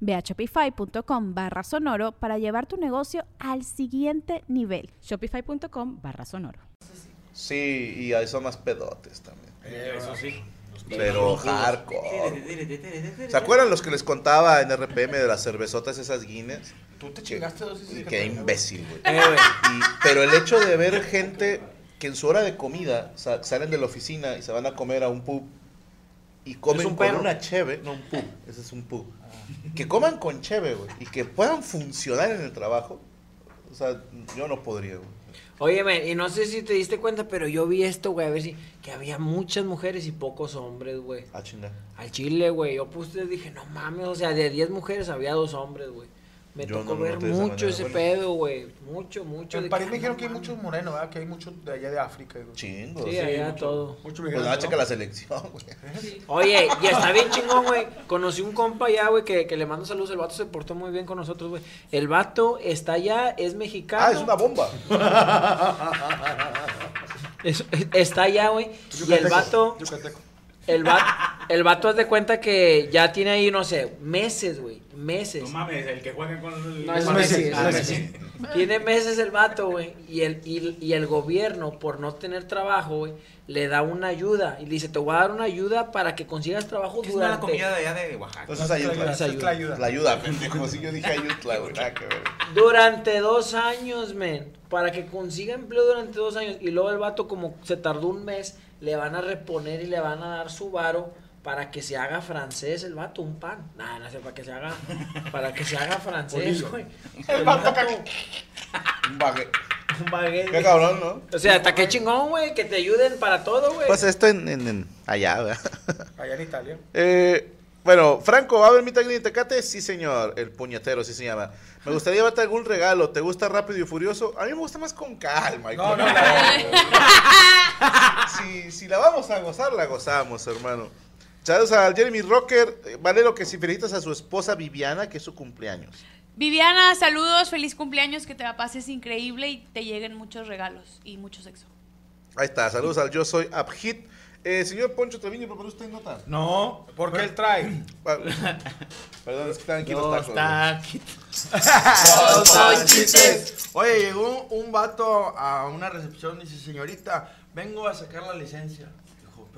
Ve a shopify.com barra sonoro para llevar tu negocio al siguiente nivel. Shopify.com barra sonoro. Sí, y ahí son más pedotes también. Eso sí. Pero hardcore. ¿Se acuerdan los que les contaba en RPM de las cervezotas esas Guinness? Tú te chingaste dos y Qué imbécil, güey. Eh, pero el hecho de ver gente que en su hora de comida sa- salen de la oficina y se van a comer a un pub y comen ¿Es un con perro? una cheve, no un pub, ese es un pub. Que coman con cheve, güey, y que puedan funcionar en el trabajo. O sea, yo no podría, güey. Óyeme, y no sé si te diste cuenta, pero yo vi esto, güey, a ver si. Que había muchas mujeres y pocos hombres, güey. Ah, chinga. Al chile, güey. Yo puse, dije, no mames, o sea, de 10 mujeres había dos hombres, güey. Me Yo tocó no ver mucho manera, ese bueno. pedo, güey. Mucho, mucho. En de París que, me dijeron no que hay muchos morenos, ¿verdad? Que hay muchos de allá de África. güey. Chingo. Sí, sí. allá mucho- todo. Mucho Pues ¿no? checa la selección, güey. Oye, y está bien chingón, güey. Conocí un compa allá, güey, que, que le mando saludos. El vato se portó muy bien con nosotros, güey. El vato está allá, es mexicano. Ah, es una bomba. Es- está allá, güey. Y el vato, yucateco. el vato, el vato haz de cuenta que ya tiene ahí, no sé, meses, güey. Meses. No mames, el que juega con el. No, es Es Messi, Messi, es es Messi. Tiene meses el vato, güey. Y el, y, y el gobierno, por no tener trabajo, güey, le da una ayuda. Y le dice, te voy a dar una ayuda para que consigas trabajo ¿Qué es una durante... comida de allá de Oaxaca? Entonces Esa ayuda. es Esa la ayuda. La ayuda, pendejo. Si yo dije ayuda, güey. Nada que ver. Durante dos años, men. Para que consiga empleo durante dos años. Y luego el vato, como se tardó un mes, le van a reponer y le van a dar su varo para que se haga francés el vato, un pan. Nada, no sé, para que se haga, para que se haga francés, güey. El vato, Un baguette. un baguette. Qué cabrón, ¿no? O sea, hasta qué chingón, güey, que te ayuden para todo, güey. Pues esto en, en, en- allá, ¿verdad? Allá en Italia. Eh, bueno, Franco, ¿va a haber mi tagline de Tecate? Sí, señor. El puñetero, sí se llama. Me gustaría llevarte algún regalo. ¿Te gusta rápido y furioso? A mí me gusta más con calma. y No, con- no, no. si, si la vamos a gozar, la gozamos, hermano. Saludos al Jeremy Rocker. Eh, Vale lo que si felicitas a su esposa Viviana, que es su cumpleaños. Viviana, saludos, feliz cumpleaños, que te la pases increíble y te lleguen muchos regalos y mucho sexo. Ahí está, saludos al Yo Soy Abhit. Eh, señor Poncho Treviño, ¿preparó usted nota? No, porque él trae. Perdón, es que están aquí los tacos. güey. Oye, llegó un vato a una recepción y dice, señorita, vengo a sacar la licencia.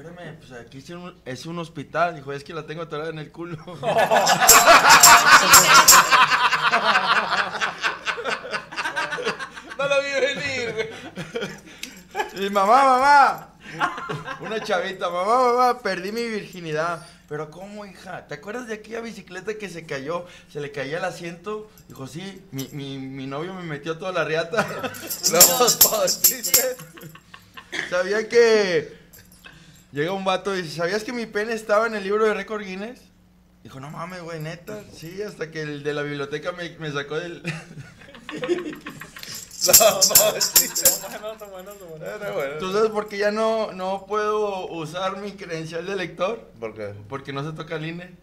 Espérame, pues aquí es un, es un hospital. Dijo, es que la tengo atorada en el culo. No lo vi venir, güey. Y mamá, mamá. Una chavita, mamá, mamá, perdí mi virginidad. Pero ¿cómo, hija? ¿Te acuerdas de aquella bicicleta que se cayó? Se le caía el asiento. Dijo, sí, mi, mi, mi novio me metió toda la riata. No, ¿viste? ¿Sabía que llega un vato y dice, ¿sabías que mi pene estaba en el libro de récord Guinness? Dijo, no mames, güey, neta. Sí, hasta que el de la biblioteca me, me sacó del... No, no. ¿Tú sabes por qué ya no, no puedo usar mi credencial de lector? ¿Por qué? Porque no se toca el INE.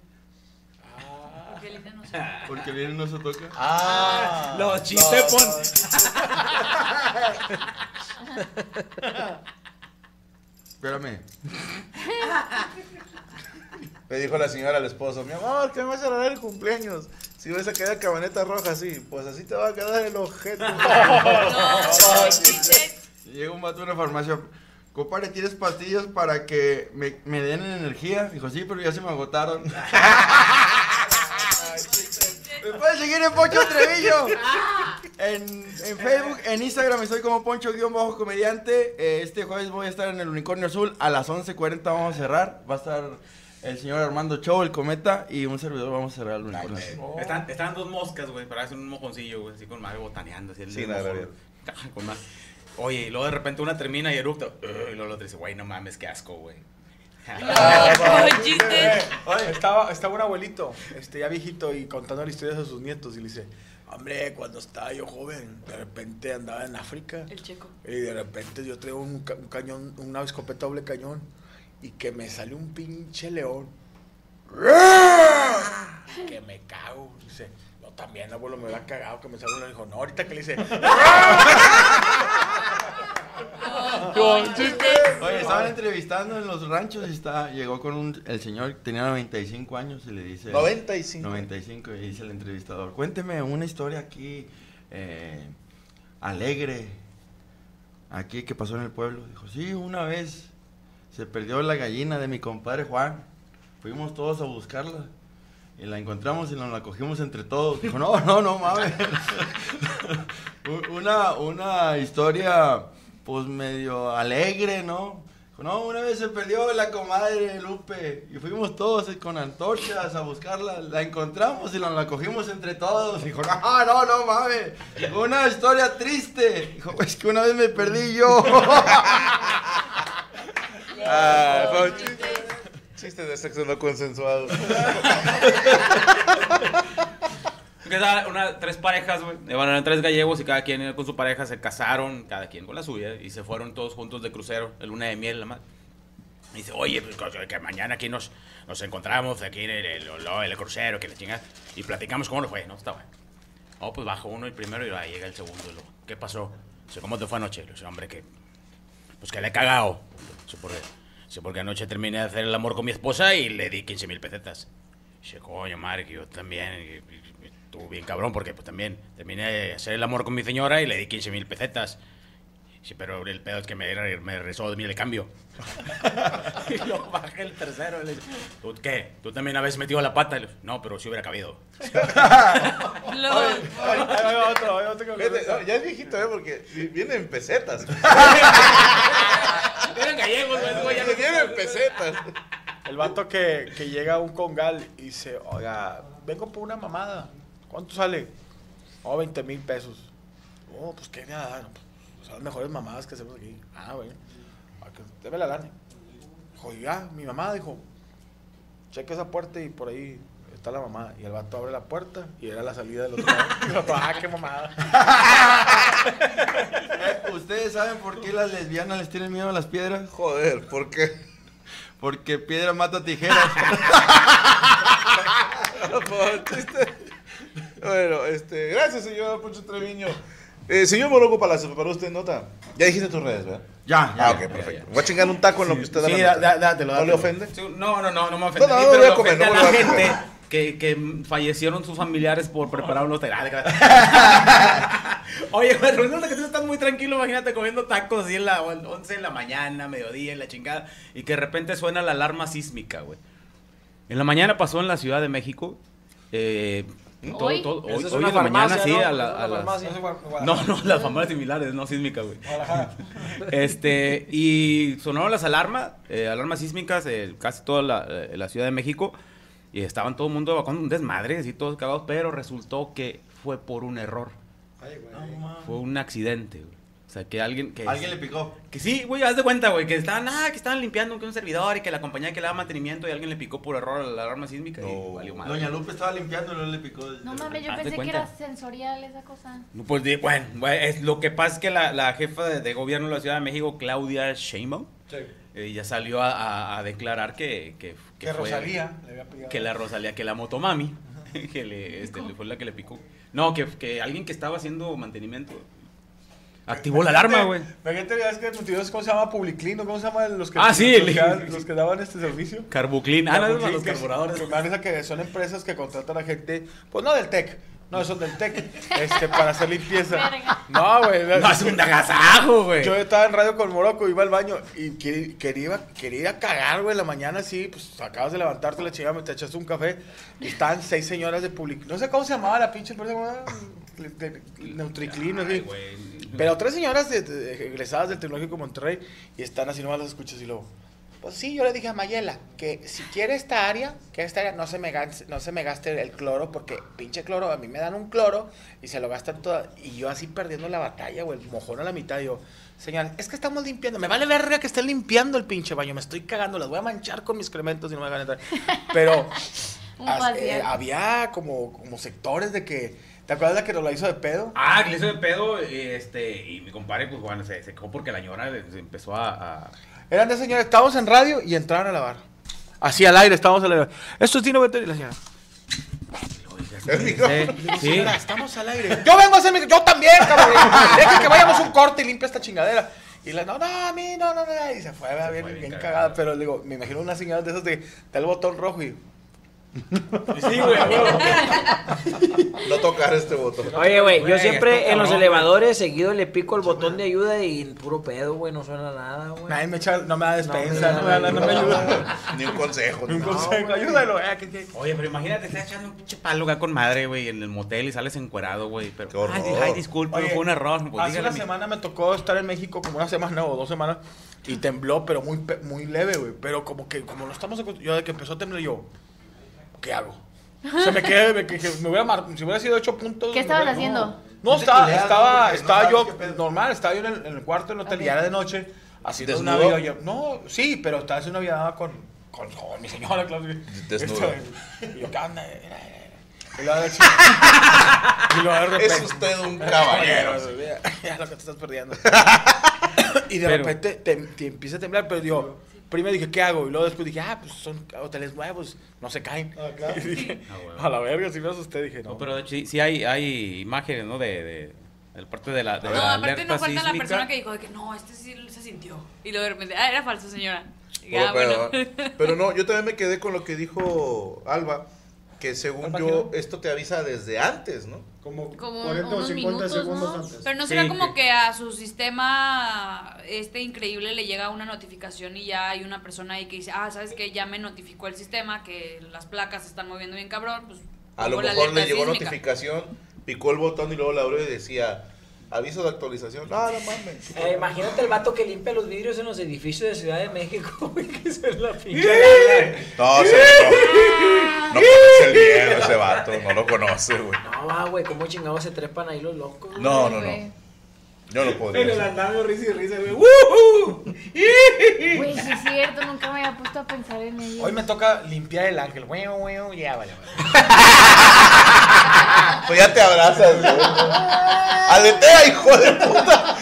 Porque el INE no se toca. Ah. Los chistes no, pon- Espérame. Le dijo la señora al esposo, mi amor, que me vas a regalar el cumpleaños. Si vas a quedar cabaneta roja así, pues así te va a quedar el objeto. Y Llega un vato a una farmacia. Compadre, ¿tienes pastillas para que me, me den energía? Dijo, sí, pero ya se me agotaron. ¿Me puedes seguir en Pocho Trevillo? En, en Facebook, en Instagram estoy como Poncho-comediante. Eh, este jueves voy a estar en el Unicornio Azul. A las 11.40 vamos a cerrar. Va a estar el señor Armando Chow, el cometa, y un servidor. Vamos a cerrar el Unicornio Azul. Están, están dos moscas, güey, para hacer un mojoncillo, güey, así con madre botaneando. Así el Sí, el nada, con. Oye, y luego de repente una termina y eructa. Y luego la otra dice, güey, no mames, qué asco, güey. Oye, estaba, estaba un abuelito, este, ya viejito, y contando las historias a sus nietos, y le dice, hombre, cuando estaba yo joven, de repente andaba en África, El checo. y de repente yo traigo un, ca- un cañón, una escopeta doble cañón, y que me sale un pinche león. Que me cago. Dice, no, también, abuelo, me hubiera cagado que me salga un león. Dijo, no, ahorita que le dice, Con chistes. Oye, estaban entrevistando en los ranchos y está, llegó con un, el señor, tenía 95 años y le dice... 95. 95 y dice el entrevistador, cuénteme una historia aquí eh, alegre, aquí que pasó en el pueblo. Dijo, sí, una vez se perdió la gallina de mi compadre Juan, fuimos todos a buscarla y la encontramos y nos la cogimos entre todos. Dijo, no, no, no mames. una, una historia pues medio alegre, ¿no? Dijo, no, una vez se perdió la comadre Lupe y fuimos todos con antorchas a buscarla, la encontramos y nos la cogimos entre todos. Dijo, no, no, no mames, Dijo, una historia triste. Dijo, es que una vez me perdí yo. Ah, fue un chiste. Chiste de sexo no consensuado. Da una, tres parejas, güey. eh, Bueno, eran tres gallegos y cada quien con su pareja se casaron, cada quien con la suya, y se fueron todos juntos de crucero, el luna de miel, la madre. Y dice, oye, pues que- mañana aquí nos, nos encontramos, aquí en el, el, el- crucero, que la chingada, y platicamos cómo lo fue, ¿no? Está bueno. Oh, pues bajo uno el primero y ahí llega el segundo. y luego, ¿Qué pasó? Dice, ¿cómo te fue anoche? Le dice, hombre, que. Pues que le he cagado. Dice, ¿por qué? Dice, porque anoche terminé de hacer el amor con mi esposa y le di 15 mil pesetas. Dice, coño, madre, que yo también. y- y Estuvo bien cabrón, porque pues también terminé de hacer el amor con mi señora y le di 15 mil pesetas. Sí, pero el pedo es que me, me rezó de mí el cambio. y luego bajé el tercero le dice, ¿tú qué? ¿Tú también habías metido la pata? Le no, pero sí hubiera cabido. Lo- ya es viejito, ¿eh? Porque vi- viene en pesetas. Eran gallegos, güey, Viene en pesetas. El vato que, que llega a un congal y dice, oiga, vengo por una mamada. ¿Cuánto sale? Oh, 20 mil pesos. Oh, pues qué nada. no, pues, son las mejores mamadas que hacemos aquí. Ah, bueno. Que- Deme la lana. Dijo, ya, mi mamá dijo, cheque esa puerta y por ahí está la mamá. Y el vato abre la puerta y era la salida del otro lado. Ah, qué mamada. ¿Ustedes saben por qué las lesbianas les tienen miedo a las piedras? Joder, ¿por qué? Porque piedra mata tijeras. Bueno, este, gracias, señor Poncho Treviño. Eh, señor Moroco Palacio, ¿preparó usted nota? Ya dijiste tus redes, ¿verdad? ya, ya. Ah, ok, perfecto. Voy a chingar un taco en lo que usted da Sí, la da- nota. da- dátelo, ¿No le ofende? Sí, No, no, no, no me ofende. No, no, no pero voy a comer, no a la gente que, que fallecieron sus familiares por preparar unos tacos. Oye, güey, resulta que tú estás muy tranquilo, imagínate comiendo tacos así en la 11 de la mañana, mediodía, en la chingada, y que de repente suena la alarma sísmica, güey. En la mañana pasó en la Ciudad de México. Eh, ¿Hoy? todo- hoy, es hoy una en la mañana, sí, ¿no? a, la- a las-. No, no, las famosas similares, no sísmica, güey. Este, y sonaron las alarmas, eh, alarmas sísmicas, eh, casi toda la, eh, la Ciudad de México, y estaban todo el mundo evacuando un desmadre, así todos cagados, pero resultó que fue por un error, fue un accidente, güey. O sea, que alguien que... Alguien le picó. Que sí, güey, haz de cuenta, güey, que estaban, ah, que estaban limpiando que un servidor y que la compañía que le da mantenimiento y alguien le picó por error la alarma sísmica y valió madre. Doña Lupe estaba limpiando y no le picó. No mames, yo Haz pensé que era sensorial esa cosa. No, Pues bueno, bueno, es, lo que pasa es que la, la jefa de, de gobierno de la Ciudad de México, Claudia Sheinbaum, eh, ya salió a, a- a declarar que, que, Que fue- Rosalía le había pillado. que la Rosalía, que la motomami, que le, este, le fue la que le picó. No, que, que alguien que estaba haciendo mantenimiento activó la alarma, güey. Imagínate, es que el multidós, ¿cómo se llama? Publiclin, ¿no? ¿Cómo se llama los que, Ah, sí, los, que, el- dan- los que daban este servicio? Carbuclin, ah, no, los que- carburadores. que son empresas que contratan a gente, pues no del TEC, no, son del TEC, este, para hacer limpieza. No, güey. No, es un agasajo, güey. Yo estaba en radio con Morocco, iba al baño y quería, quería, quería ir a cagar, güey, en la mañana así, pues acabas de levantarte la chingada, me te echaste un café y estaban seis señoras de public... No sé cómo se llamaba la pinche empresa, Neutriclin. Ay, güey. Pero tres señoras de- de- egresadas del Tecnológico de Monterrey y están así nomás las escuchas y luego. Pues sí, yo le dije a Mayela que si quiere esta área, que esta área no se me gaste, no se me gaste el cloro, porque pinche cloro, a mí me dan un cloro y se lo gastan todo. Y yo así perdiendo la batalla, güey, el mojón a la mitad. Yo, señora, es que estamos limpiando. Me vale verga que estén limpiando el pinche baño. Me estoy cagando, las voy a manchar con mis excrementos y no me van a entrar. Pero as- eh, había como, como sectores de que. ¿Te acuerdas de que nos la hizo de pedo? Ah, que le hizo de pedo, y, este, y mi compadre, pues bueno, se secó porque la señora se empezó a... a- Eran de señores, estábamos en radio y entraron a lavar. Así al aire, estábamos al aire. Esto es Dino Beto y la señora. El micrófono. Sí. Señora, estamos al aire. Yo vengo a hacer mi. Yo también, cabrón. Deja que vayamos un corte y limpia esta chingadera. Y la, no, no, a mí, no, no, no. Y se fue, bien, fue bien, bien cagada. cagada. Pero digo, me imagino una señora de esas de. Da el botón rojo y. Sí, güey, güey. No tocar este botón. Oye, güey, yo siempre en los elevadores seguido le pico el botón de ayuda y puro pedo, güey, no suena nada, güey. Nadie me echa, no me da despensa, No, me da- no me ayuda. Ni un consejo. Ni un consejo, ayúdalo. eh, Oye, pero imagínate, estás echando un pinche palo acá con madre, güey, en el motel y sales encuerado, güey. Pero, Qué horror. ay, ay, disculpa, fue un error. Hace una semana me tocó estar en México como una semana o dos semanas y tembló, pero muy, muy leve, güey. Pero como que, como no estamos acostumbrados, yo de que empezó a temblar, yo, ¿qué hago? Se me quedé, me, que, que me hubiera mar- si hubiera sido 8 puntos. ¿Qué estabas hubiera- haciendo? No, No estaba, culeas, estaba, estaba yo normal, estaba yo en el, en el cuarto del hotel, Ok. ya era de noche, haciendo una ¿Desnudo? videollamada. No, sí, pero estaba haciendo una videollamada con, con, con mi señora, claro. Desnudo. Y yo, ¿qué onda? Y luego de y luego de repente. Es usted un caballero. Ya lo que te estás perdiendo. y de Pero- repente te, te empieza a temblar, pero digo, primero dije, ¿qué hago? Y luego después dije, ah, pues son hoteles nuevos, no se caen. Ah, claro. Y dije, Ah, a la verga, si me asusté, dije, no. No, pero de hecho, sí, sí hay, hay imágenes, ¿no? De, de, parte de la, de No, la aparte alerta no falta la persona que dijo de que no, este sí se sintió. Y luego de repente, ah, era falso, señora. Pero no, yo también me quedé con lo que dijo Alba, que según yo, esto te avisa desde antes, ¿no? Como, Como 40 o unos 50 minutos, segundos ¿no? antes. Pero no Sí, será como que- que a su sistema este increíble le llega una notificación y ya hay una persona ahí que dice, ah, ¿sabes qué? Ya me notificó el sistema que las placas se están moviendo bien cabrón, pues A lo mejor le llegó sísmica. notificación, picó el botón y luego la abrió y decía, aviso de actualización. No, no mames. Eh, imagínate el vato que limpia los vidrios en los edificios de Ciudad de México, güey, que se la pinche. No, sí, no. No conoce el miedo ese vato, no lo conoce, güey. No, va, güey, cómo chingados se trepan ahí los locos. güey? No, no, güey. no. Yo no podría. En el hacer. andamio, risa y risa, güey. ¡Woohoo! Güey, sí es cierto, nunca me había puesto a pensar en ello. Hoy me toca limpiar el ángel. Güey, güey, ya, vale, vale. Pues ya te abrazas, güey. Aletea, hijo de puta.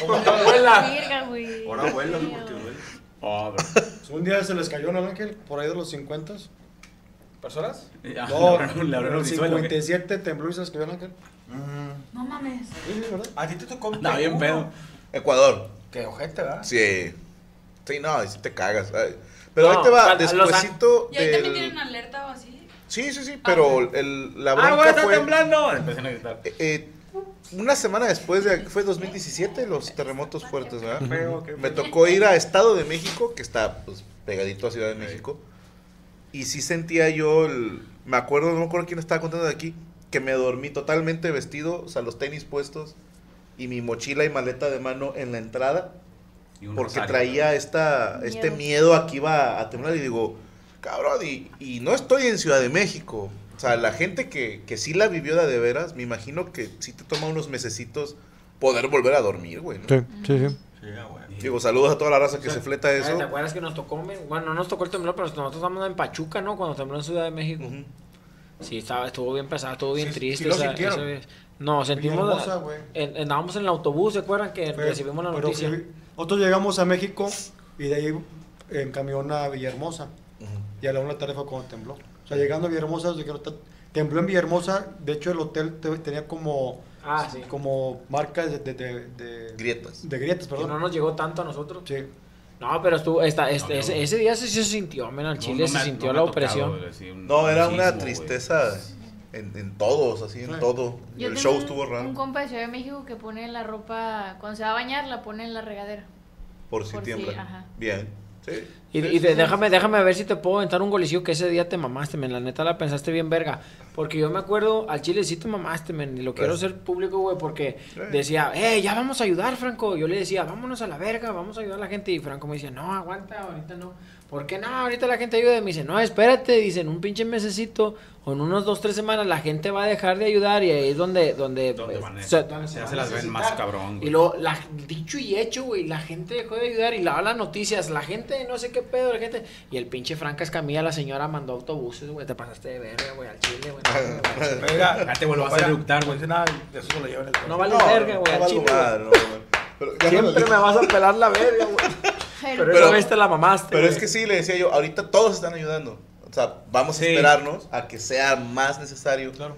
Como tu abuela. Güey. Ahora vuelas porque duele. Oh, pero- Un día se les cayó ¿no, Ángel, por ahí de los 50. ¿Personas? Ya, No, abrieron los el suelo, ¿qué? 57 tembló y se el Ángel. No mames. Sí, ¿verdad? A ti te tocó. Andaba bien uno. pedo. Ecuador. Qué ojete, ¿verdad? Sí. Sí, no, sí te cagas. Ay. Pero No, ahí te va, a- a los despuésito ¿Y ahí también del... tienen alerta o así? Sí, sí, sí, pero el, la ¡Ah, bronca está fue... temblando! Empiezan a gritar. eh, eh, una semana después de... Fue 2017 los terremotos fuertes, ¿verdad? Me tocó ir a Estado de México, que está pues, pegadito a Ciudad de México. Y sí sentía yo el... Me acuerdo, no me acuerdo quién estaba contando de aquí, que me dormí totalmente vestido, o sea, los tenis puestos y mi mochila y maleta de mano en la entrada. Porque rosario, traía esta, este Miedo. miedo a que iba a temblar y digo, cabrón, y, y no estoy en Ciudad de México. O sea, la gente que, que sí la vivió de de veras, me imagino que sí te toma unos mesecitos poder volver a dormir, güey. ¿no? sí, sí. Sí, güey. Digo, saludos a toda la raza que se fleta eso. ¿Te acuerdas que nos tocó? Bueno, no nos tocó el temblor, pero nosotros estábamos en Pachuca, ¿no? Cuando tembló en Ciudad de México. Sí, estaba, estuvo bien pesado, estuvo bien Sí, triste. sí lo. No, sentimos. Güey. en- andábamos en el autobús, ¿se acuerdan que Pero- recibimos la pero noticia? que nosotros llegamos a México y de ahí en camión a Villahermosa. Y a la una de la tarde fue cuando tembló. O sea, llegando a Villahermosa, tembló en Villahermosa. De hecho, el hotel te- tenía como, Ah, sí. como marcas de, de, de, de- Grietas. de grietas, Que perdón. no nos llegó tanto a nosotros. Sí. No, pero estuvo, esta, este, No, ese, no. ese día sí se sintió, men, al Chile no se me sintió la tocado, opresión. güey, así, un- No, era un una sismo, tristeza en, en todos, así, en Sí. todo. Yo el show un- estuvo raro. Un compa de Ciudad de México que pone la ropa, cuando se va a bañar, la pone en la regadera. Por si por si, tiembla. ajá. Bien. Sí. Y, y de- déjame, déjame ver si te puedo aventar un golecillo que ese día te mamaste, men. La neta la pensaste bien verga. Porque yo me acuerdo, al chile sí te mamaste, men. Y lo quiero hacer público, güey, porque decía, eh, ya vamos a ayudar, Franco. Yo le decía, vámonos a la verga, vamos a ayudar a la gente. Y Franco me decía, no, aguanta, ahorita no. ¿Por qué no? Ahorita la gente ayuda. Y me dice, no, espérate, dice, en un pinche mesecito o en unos dos, tres semanas la gente va a dejar de ayudar y ahí es donde, donde, Donde pues, van a- se, donde ya van se a las ven más cabrón, güey. Y luego, la, dicho y hecho, güey, la gente dejó de ayudar y la las noticias, la gente, no sé qué pedo, la gente. Y el pinche Franca Escamilla, la señora mandó autobuses, güey, te pasaste de verga, güey, al chile, güey. Ya te vuelvo a eructar, güey. nada, de eso se lo llevan el No vale verga, güey, no al chile. Siempre me vas a pelar la verga, güey. Pero, Pero- esa vez te la mamaste. Pero güey. es que sí, le decía yo, ahorita todos están ayudando. O sea, vamos a esperarnos a que sea más necesario. Claro.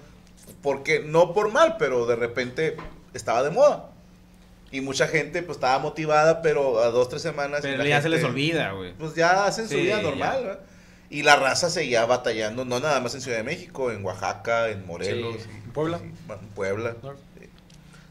Porque no por mal, pero de repente estaba de moda. Y mucha gente pues estaba motivada, pero a dos, tres semanas... Pero ya se les olvida, güey. Pues ya hacen su Sí, vida normal, ¿verdad? Y la raza seguía batallando, no nada más en Ciudad de México, en Oaxaca, en Morelos. Sí. y- ¿En Puebla? en Puebla.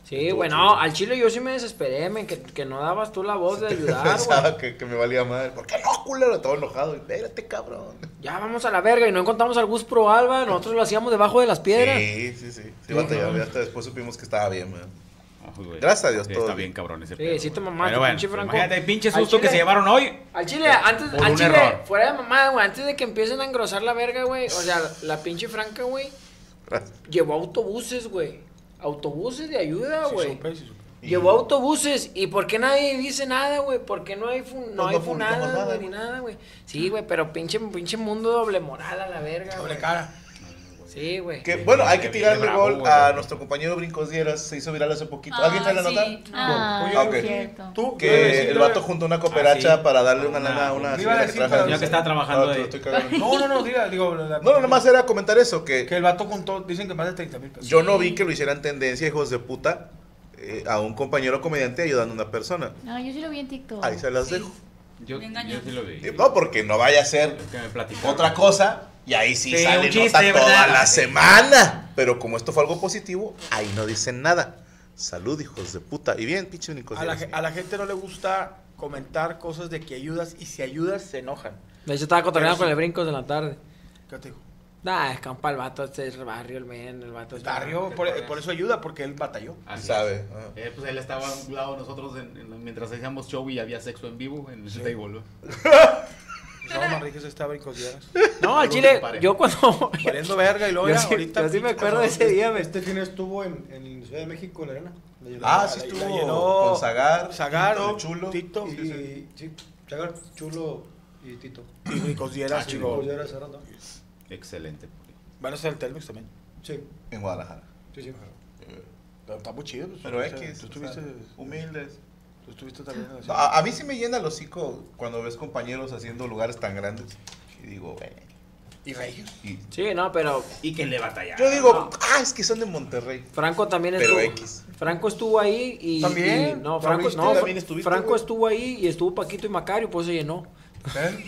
Sí, güey, no, al chile yo sí me desesperé, men, que, que no dabas tú la voz de ayudar. Pensaba que, que me valía madre. ¿Por qué no, culero? Todo enojado. Espérate, cabrón. Ya vamos a la verga y no encontramos al Gus Pro Alba, nosotros lo hacíamos debajo de las piedras. Sí, sí, sí. Sí, batallaba. Y hasta después supimos que estaba bien, ¿verdad? Güey. Gracias a Dios, Sí, todo Está bien. cabrón ese Sí, pedo, sí güey. mamaste, Pero bueno, pinche Franco. Imagínate el pinche susto que chile- se llevaron hoy. Al chile, antes, Por al un chile, error. fuera de mamada, güey, antes de que empiecen a engrosar la verga, güey, o sea, la pinche Franca, güey, llevó autobuses, güey. Autobuses de ayuda, Sí, güey. supe, sí, supe. Llevó autobuses. ¿Y por qué nadie dice nada, güey? ¿Por qué no hay, fun- no Pues hay no publicamos funadas, nada, güey, ni nada, güey? Sí, güey, pero pinche, pinche mundo doble moral a la verga, Doble cara. Sí, güey. Que, bueno, hay que tirarle bravo, gol a nuestro compañero Brincos Dieras. Se hizo viral hace poquito. ¿Alguien trae la Ah, nota? sí. Ah, Ah, cierto. Tú, Que el vato juntó una cooperacha Ah, sí. para darle una lana a una Iba a señora que decir, estaba trabajando Ah, lo ahí. No, no, no, diga, digo. la- No, no, nomás era comentar eso, que Que el vato juntó, dicen que más de 30 mil pesos. yo no vi que lo hicieran tendencia, hijos de puta, eh, a un compañero comediante ayudando a una persona. No, yo sí lo vi en TikTok. Ahí se las Sí. dejo. Yo, sí lo vi. Y No, porque no vaya a ser Es que me platicaron. otra cosa y ahí sí, Sí, sale chiste, nota toda la semana. Pero como esto fue algo positivo, ahí no dicen nada. Salud, hijos de puta. Y bien, pinche. A la, a la gente no le gusta comentar cosas de que ayudas y si ayudas se enojan. De hecho, estaba cotorreando con sí. el brincos de la tarde. ¿Qué te digo? Nah, es campa el vato, este es el barrio, el men, el vato. El es barrio, por, por eso ayuda, porque él batalló. Así es. sabe. ah. Eh, pues él estaba a un lado de nosotros en- en- mientras hacíamos show y había sexo en vivo en ese table, ¿no? Gustavo Manríquez está brincos días. No, al chile, yo cuando... Valiendo verga y luego Yo sí- ahorita. yo sí me acuerdo de ese día, men. Este fin estuvo en, en Ciudad de México, en la arena. La llenó. Ah, sí estuvo la llenó con Zagar, Zagar, Tito, Chulo. Tito Y, y- sí, Chagar, Chulo y Tito. y Ricos Dieras. Ah, ya era cerrando. Excelente. Van a ser el Telmex también. Sí, En Guadalajara. sí, sí. Pero está muy chido. pues, Pero X, Tú estuviste, humildes. Tú estuviste también. en la No, ciudad. a, a mí sí me llena el hocico cuando ves compañeros haciendo lugares tan grandes. Y digo, güey. Y y- Sí, no, pero Y que le batallaron. Yo digo, ah, es que son de Monterrey. Franco también Pero estuvo. X. Franco estuvo ahí y. ¿También? y- no, ¿Lo Franco, no, ¿También estuviste, Franco güey? estuvo ahí y estuvo Paquito y Macario, pues se llenó.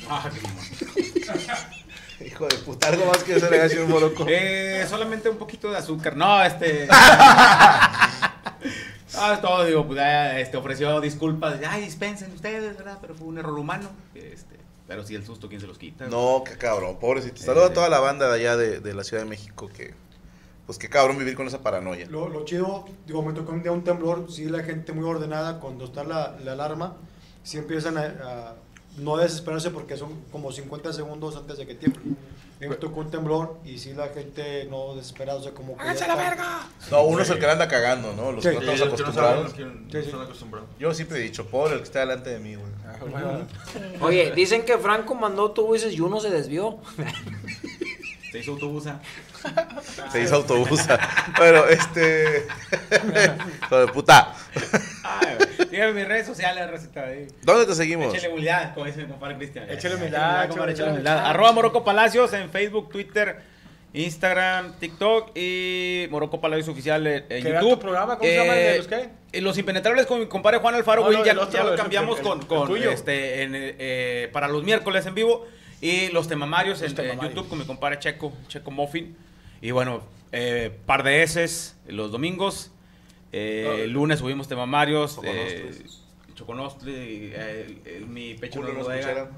Ah, qué. Hijo de puta, algo más que hacer allá, señor Moroco. Eh, solamente un poquito de azúcar. No, este. Ah, todo, digo, pues ya, este, ofreció disculpas. Ay, dispensen ustedes, ¿verdad? Pero fue un error humano. Este, pero sí, el susto, ¿quién se los quita? No, qué cabrón, pobrecito. Saludo a toda la banda de allá de, de la Ciudad de México que, pues qué cabrón vivir con esa paranoia. Lo, lo chido, digo, me tocó un día un temblor, sí, la gente muy ordenada, cuando está la, la alarma, sí empiezan a, a no desesperarse porque son como 50 segundos antes de que tiemble. Me tocó un temblor y sí la gente no desesperada, o sea, como que... ¡Háganse la está- verga! No, uno es el que la anda cagando, ¿no? Los Sí. que no Sí, estamos los que no acostumbrados. saben, los que no Sí, sí. están acostumbrados. Yo siempre he dicho, pobre el que está delante de mí, güey. Oye, dicen que Franco mandó autobuses y uno se desvió. Se hizo autobusa. Se hizo autobús. Pero, este. Hijo de puta. Síganme en mis redes sociales, receta ahí. ¿Dónde te seguimos? Échale humildad, como dice mi compadre Cristian. Échale humildad, compadre, échale humildad. Arroba Morocco Palacios en Facebook, Twitter, Instagram, TikTok y Morocco Palacios Oficial en, ¿Qué YouTube. tu programa? ¿Cómo se llama el de Eh, los qué? eh, Los Impenetrables con mi compadre Juan Alfaro, güey, no, ya, el otro, ya lo cambiamos el- con, este, en, eh, eh, para los miércoles en vivo. Y los temamarios, Los en. YouTube con mi compadre Checo, Checo Muffin. Y bueno, eh, par de S los domingos. Eh, Ah. el lunes subimos temamarios. Soconostres. Eh, Choconostle, eh, el- el- mi pecho no bodega.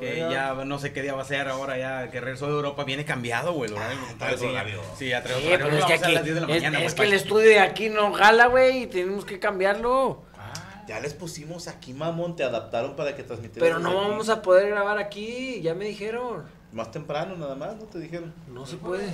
Que ya no sé qué día va a ser ahora, ya que regreso de Europa viene cambiado, güey. el horario, compadre, otro sí. Sí, horario. pero es que a aquí, las 10 de la es, mañana, es que el estudio de aquí no jala, güey, y tenemos que cambiarlo. Ya les pusimos aquí, mamón, te adaptaron para que transmitieras. Pero no vamos a poder grabar aquí, ya me dijeron. Más temprano, nada más, ¿no te dijeron? No se puede.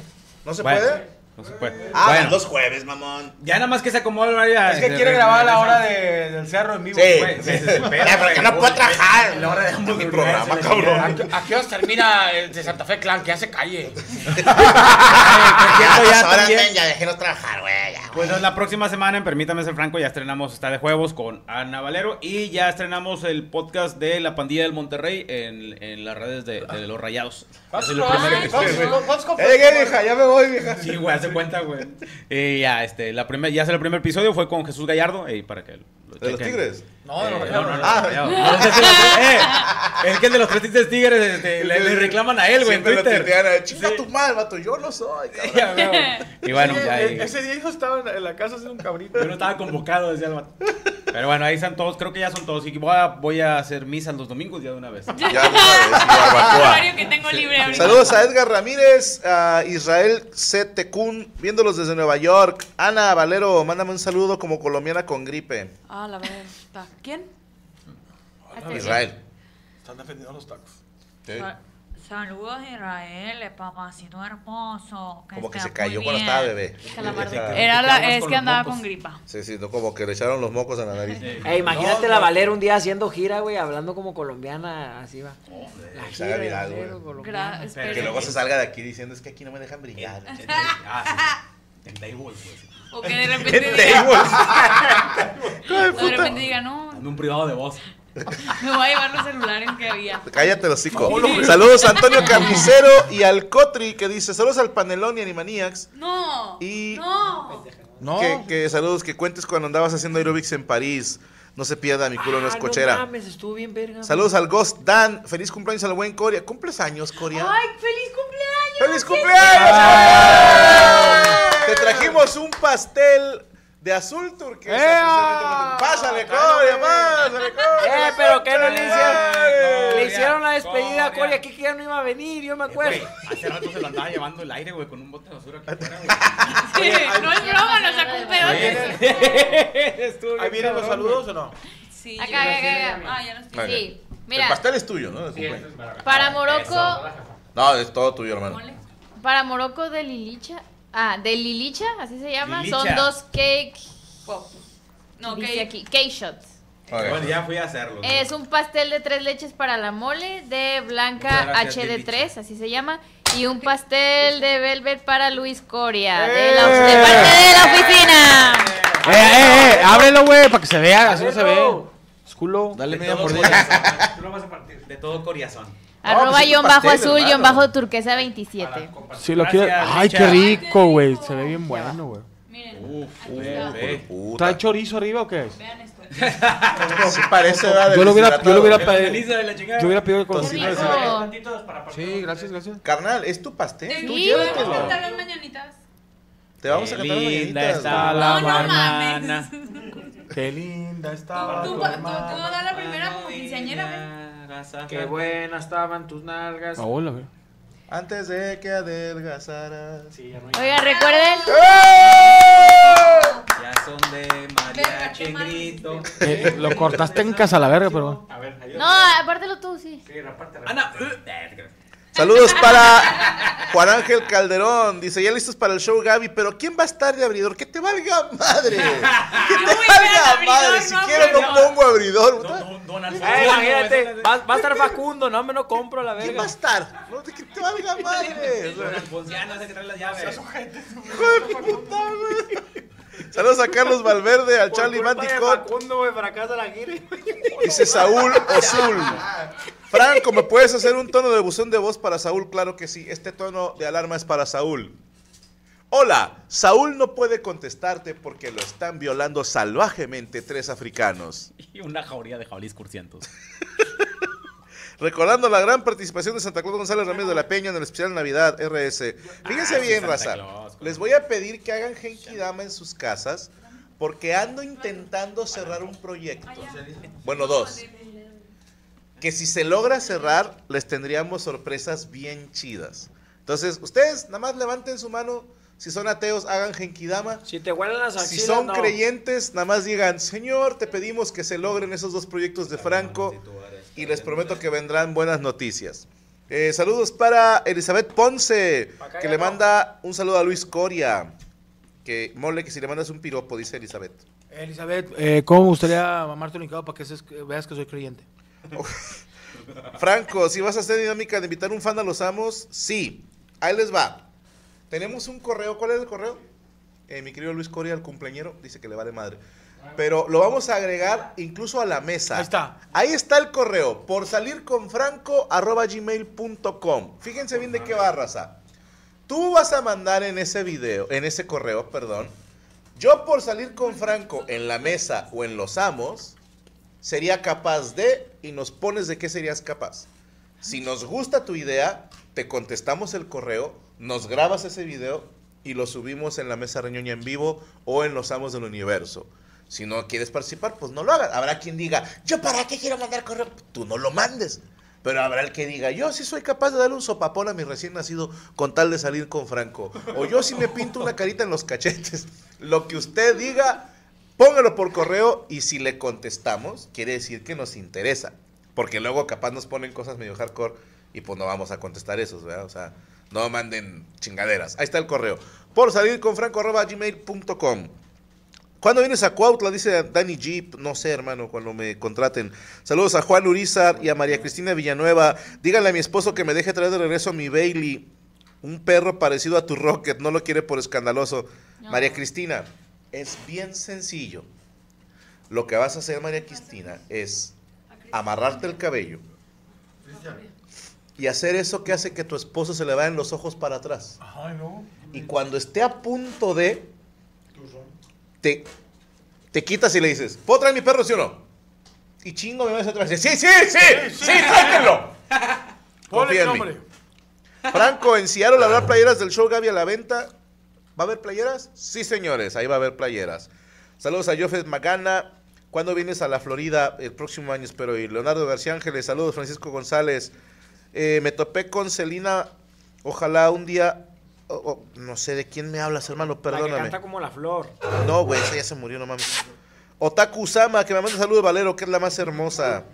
¿No se Bueno, puede? No se puede. Ah, bueno, los jueves, mamón. ya nada más que se acomoda el horario. ya, Es que quiere grabar a la hora de- del cerro en vivo. Sí. Güey, Ya, porque no puedo trabajar. La hora de ambos mi de programa, cabrón. ¿A qué- ¿A qué hora termina el de Santa Fe Clan? Que ya se calle. cierto, ya Ahora, men, ya déjenos trabajar, güey. ya. Pues la próxima semana, en Permítame ser franco, ya estrenamos Está de Juegos con Ana Valero y ya estrenamos el podcast de La Pandilla del Monterrey en, en las redes de, de Los Rayados. ¿Cuántos Es el primer Ay, episodio, sí, güey. güey. ¿Cuántos Ya vieja, ya me voy, vieja. Sí, güey, cuenta, güey. Y ya, este, la primer, ya el primer episodio, fue con Jesús Gallardo, y para que ¿De los tigres? No, de los Eh, Rayados. no, no, Ah. eh, es que el de los tres tigres este, le, le reclaman a él, güey, en Twitter. tuitean, Chinga tu madre, vato. Yo no soy. Y bueno, Sí, ya. e- Ese día yo estaba en- la casa haciendo un cabrito. Yo no estaba convocado, decía el vato. Pero bueno, ahí están todos, creo que ya son todos. Y voy a, voy a hacer misa los domingos ya de una vez. Ya, de una vez, que tengo libre ahorita. Saludos a Edgar Ramírez, a Israel C. Tecún, viéndolos desde Nueva York. Ana Valero, mándame un saludo como colombiana con gripe. Ah, la verdad. ¿Quién? Israel. Están defendiendo los tacos. Sa- Saludos Israel, papacito hermoso. Como que se cayó cuando estaba bebé. Era la, es que andaba mocos. con gripa. Sí, sí, no, como que le echaron los mocos a la nariz. Imagínate la Valero un día haciendo gira, güey, hablando como colombiana, así va. La que se haga de viral, Valero güey. colombiana. Gra- Que espero. luego se salga de aquí diciendo es que aquí no me dejan brillar. Ah, sí. En tables, güey. O que de repente En diga, de repente diga, no, En un privado de voz. me voy a llevar los celulares que había. Cállate los hocico. Saludos a Antonio Carnicero y al Cotri que dice saludos al Panelón y Animaniacs. No, Y- no. No. Que, que saludos, que cuentes cuando andabas haciendo aerobics en París. No se pierda, mi culo no es Ah, cochera. No mames, estuvo bien verga. Saludos al Ghost Dan. Feliz cumpleaños al buen Coria. ¿Cumples años, Coria? Ay, feliz cumpleaños. ¡Feliz cumpleaños! Coria! Te trajimos un pastel de azul turquesa. ¡Ea! Pásale, Coria, pásale, Coria. Eh, pero que no le hicieron. Le hicieron la despedida a Coria. Aquí que ya no iba a venir, yo me Güey, acuerdo. hace rato se lo andaba llevando el aire, güey, con un bote de basura aquí afuera, güey. Sí, no es broma, nos sacó un pedote. ¿Ahí vienen los saludos o no? Sí, Acá, acá, acá. Ah, ya Ok. Sí, El pastel es tuyo, ¿no? Para Morocco, No, es todo tuyo, hermano. Para Morocco de Lilicha, ah, de Lilicha, así se llama, son dos cake, Pop. No, dice que aquí, cake shots. Bueno, ya fui a hacerlo. Es un pastel de tres leches para la mole de Blanca gracias, HD3, así se llama. Y un pastel de Velvet para Luis Coria, ¡Eh! de, la, de parte de la oficina. Eh, eh, eh, ábrelo, güey, para que se vea, así no se ve. Ábrelo. Es culo. Dale media mordida. Tú lo vas a partir. De todo corazón. Arroba pues es tu guion bajo azul, guion bajo turquesa 27. Si lo quiero. Ay, qué rico, güey. Se ve bien bueno, güey. Miren, Uf, está. ve. Puta. ¿Trae chorizo arriba o qué es? Vean esto. Sí parece. Yo lo hubiera, yo lo hubiera pedido. Yo hubiera pedido con. Sí, gracias, gracias. Carnal, ¿es tu pastel? Tú Sí. llévatelo. Vamos a cantar las mañanitas. Te vamos a Qué cantar las linda mañanitas. está la No, no banana. Qué linda estaba. Tú, tu tú, tú, tú da la primera como quinceañera, ¿ves? Qué buenas estaban tus nalgas. Ah, hola, güey. Antes de que adelgazaras. Oiga, recuerden, Ya son de mariachi en grito. Eh, lo cortaste en casa la verga, pero. A ver, no, apártelo tú, sí. Ana. Saludos para Juan Ángel Calderón. Dice, ya listos para el show, Gaby. Pero ¿quién va a estar de abridor? Que te valga madre. Que te valga abridor, madre. Si no, quiero no pongo abridor. Don, don, Alfonso. Eh, imagínate, va, va a estar Facundo, no me lo compro a la ¿Quién va a verga. estar? No, que te valga madre. Don Alfonsiano ese que trae las llaves. Puta, güey. Saludos a Carlos Valverde, al Charlie Manticot. Facundo, güey, para casa la gira. Dice Saúl Osul. Franco, ¿me puedes hacer un tono de buzón de voz para Saúl? Claro que sí. Este tono de alarma es para Saúl. Hola, Saúl no puede contestarte porque lo están violando salvajemente tres africanos. Y una jauría de jabalís cursientos. Recordando la gran participación de Santa Claus González Ramírez de la Peña en el especial Navidad RS. Fíjense Ah, bien, Santa raza. Claus, Les voy a pedir que hagan Genki Dama en sus casas porque ando intentando cerrar un proyecto. Bueno, dos. Que si se logra cerrar, les tendríamos sorpresas bien chidas. Entonces, ustedes nada más levanten su mano. Si son ateos, hagan genkidama. Si te huelen las Si axilas, son no. creyentes, nada más digan, Señor, te pedimos que se logren esos dos proyectos de Franco y les prometo que vendrán buenas noticias. Eh, saludos para Elizabeth Ponce, que le manda un saludo a Luis Coria. Que mole que si le mandas un piropo, dice Elizabeth. Elizabeth, eh, ¿cómo me gustaría mamarte un para que seas- veas que soy creyente? Franco, si vas a hacer dinámica de invitar un fan a los amos, sí. Ahí les va. Tenemos un correo. ¿Cuál es el correo? Eh, mi querido Luis Coria, el cumpleañero, dice que le vale madre. Pero lo vamos a agregar incluso a la mesa. Ahí está. Ahí está el correo. Por salir con franco arroba gmail.com. Fíjense bien de qué va, raza. Tú vas a mandar en ese video, en ese correo, perdón. Yo por salir con Franco en la mesa o en los amos, sería capaz de, y nos pones de qué serías capaz. Si nos gusta tu idea, te contestamos el correo, nos grabas ese video y lo subimos en la mesa reñoña en vivo o en los amos del universo. Si no quieres participar, pues no lo hagas. Habrá quien diga, yo para qué quiero mandar correo. Tú no lo mandes. Pero habrá el que diga, yo sí soy capaz de darle un sopapón a mi recién nacido con tal de salir con Franco. O yo sí me pinto una carita en los cachetes. Lo que usted diga, póngalo por correo y si le contestamos, quiere decir que nos interesa. Porque luego capaz nos ponen cosas medio hardcore y pues no vamos a contestar esos, ¿verdad? O sea, no manden chingaderas. Ahí está el correo. Por salir con franco arroba gmail.com. ¿Cuándo vienes a Cuautla? Dice Danny Jeep. No sé, hermano, cuando me contraten. Saludos a Juan Urizar y a María Cristina Villanueva. Díganle a mi esposo que me deje traer de regreso a mi Bailey. Un perro parecido a tu Rocket. No lo quiere por escandaloso. María Cristina, es bien sencillo. Lo que vas a hacer, María Cristina, es amarrarte el cabello y hacer eso que hace que tu esposo se le vayan los ojos para atrás. Y cuando esté a punto de, te, te quitas y le dices, ¿puedo traer mi perro, sí o no? Y chingo me vas atrás. Sí, sí, sí, sí, sí, tráetelo. Confía en el mí. nombre. Franco, en Seattle habrá playeras del show Gaby a la venta. ¿Va a haber playeras? Sí, señores, ahí va a haber playeras. Saludos a Jofet Magana. ¿Cuándo vienes a la Florida? El próximo año espero ir. Leonardo García Ángeles, saludos. Francisco González. Eh, me topé con Celina. Ojalá un día. oh, oh, no sé de quién me hablas, hermano, La que perdóname. canta como la flor. No, güey, esa ya se murió, no mames. Otaku Usama, que me manda saludos, Valero, que es la más hermosa.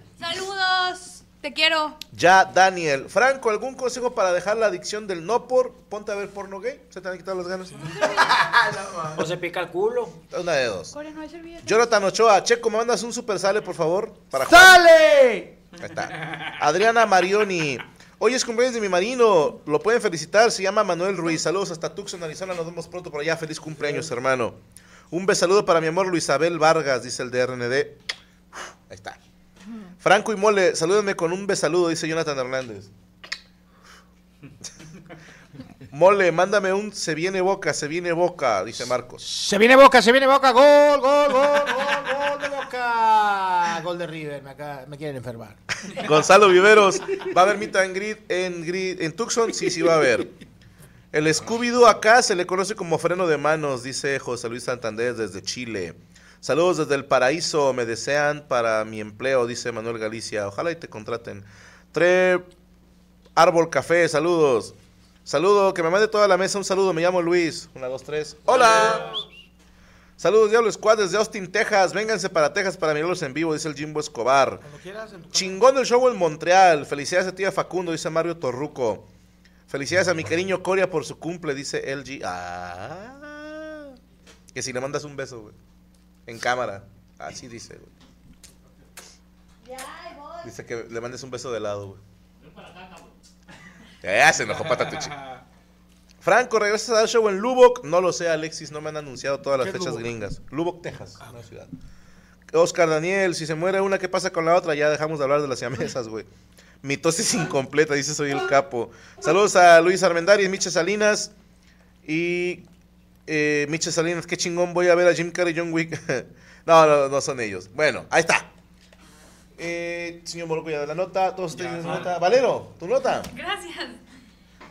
Te quiero. Ya, Daniel. Franco, ¿algún consejo para dejar la adicción del no por? Ponte a ver porno gay. Se te han quitado las ganas. O se pica el culo. Una de dos. Jonathan Ochoa, Checo, ¿me mandas un super sale, por favor? Para? ¡Sale! Ahí está. Adriana Marioni. Hoy es cumpleaños de mi marino. Lo pueden felicitar. Se llama Manuel Ruiz. Saludos hasta Tucson, Arizona. Nos vemos pronto por allá. Feliz cumpleaños, hermano. Un besaludo para mi amor Luisabel Vargas, dice el de RND. Ahí está. Franco y Mole, salúdenme con un besaludo, dice Jonathan Hernández. Mole, mándame un se viene boca, se viene boca, dice Marcos. Se viene Boca, se viene Boca. Gol, gol, gol, gol, gol de Boca. Gol de River. Me, acá- me quieren enfermar. Gonzalo Viveros, ¿va a haber meet and greet en, en Tucson? Sí, sí va a haber. El Scooby-Doo acá se le conoce como freno de manos, dice José Luis Santander desde Chile. Saludos desde el paraíso, me desean para mi empleo, dice Manuel Galicia. Ojalá y te contraten. Tre Árbol Café, saludos. Saludo, que me mande toda la mesa un saludo, me llamo Luis. Una, dos, tres. ¡Hola! Saludos, Diablo Squad desde Austin, Texas. Vénganse para Texas para mirarlos en vivo, dice el Jimbo Escobar. Quieras, Chingón el show en Montreal. Felicidades a tía Facundo, dice Mario Torruco. Felicidades a mi cariño Coria por su cumple, dice LG. Ah. Que si le mandas un beso, güey. En cámara. Así dice, güey. Dice que le mandes un beso de lado, güey. Ya se enojó Patatucci. Franco, ¿regresas a dar show en Lubbock? No lo sé, Alexis, no me han anunciado todas las ¿Qué es fechas Lubbock? gringas. Lubbock, Texas, una ciudad. Oscar Daniel, si se muere una, ¿qué pasa con la otra? Ya dejamos de hablar de las siamesas, güey. Mitosis incompleta, dice soy el capo. Saludos a Luis Armendariz, Miche Salinas y eh, Salinas, qué chingón voy a ver a Jim Carrey y John Wick. no, no, no son ellos. Bueno, ahí está. Eh, señor Moroco, ya de la nota, todos tienen su nota. Valero, tu nota. Gracias.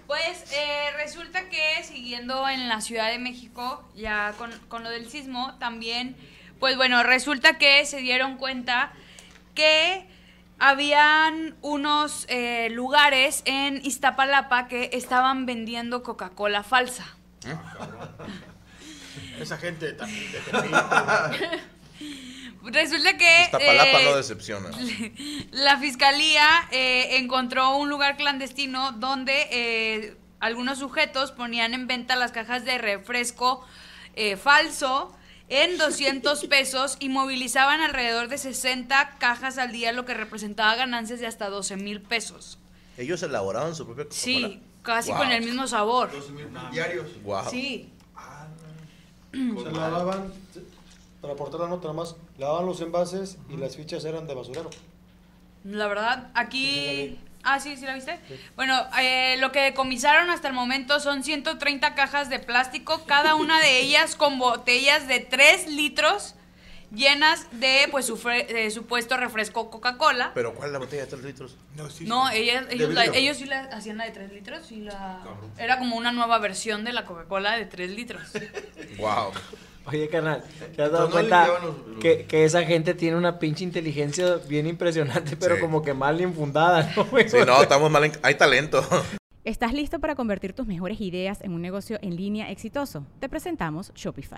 Pues eh, resulta que siguiendo en la Ciudad de México, ya con, con lo del sismo, también, pues bueno, resulta que se dieron cuenta que habían unos eh, lugares en Iztapalapa que estaban vendiendo Coca-Cola falsa. Esa gente también de Resulta que Iztapalapa eh, no decepciona. la fiscalía eh, encontró un lugar clandestino donde eh, algunos sujetos ponían en venta las cajas de refresco eh, falso en 200 pesos y movilizaban alrededor de 60 cajas al día, lo que representaba ganancias de hasta 12 mil pesos. Ellos elaboraban su propia Coca-Cola. Sí, casi Wow. con el mismo sabor. diarios. Wow. Sí. Se lavaban, para aportar la nota más, lavaban los envases y las fichas eran de basurero. La verdad, aquí... Ah, sí, ¿sí la viste? Bueno, eh, lo que decomisaron hasta el momento son 130 cajas de plástico, cada una de ellas con botellas de 3 litros llenas de, pues, su fre- de supuesto refresco Coca-Cola. Pero ¿cuál es la botella de 3 litros? No, sí. No, ellas, ellos, la- ellos sí la hacían la de 3 litros y la... Era como una nueva versión de la Coca-Cola de 3 litros. Wow. Oye, carnal, ¿te has dado no cuenta limpiaban los- los- que, que esa gente tiene una pinche inteligencia bien impresionante, pero Sí. como que mal infundada, ¿no? Sí, no, estamos mal. en- Hay talento. ¿Estás listo para convertir tus mejores ideas en un negocio en línea exitoso? Te presentamos Shopify.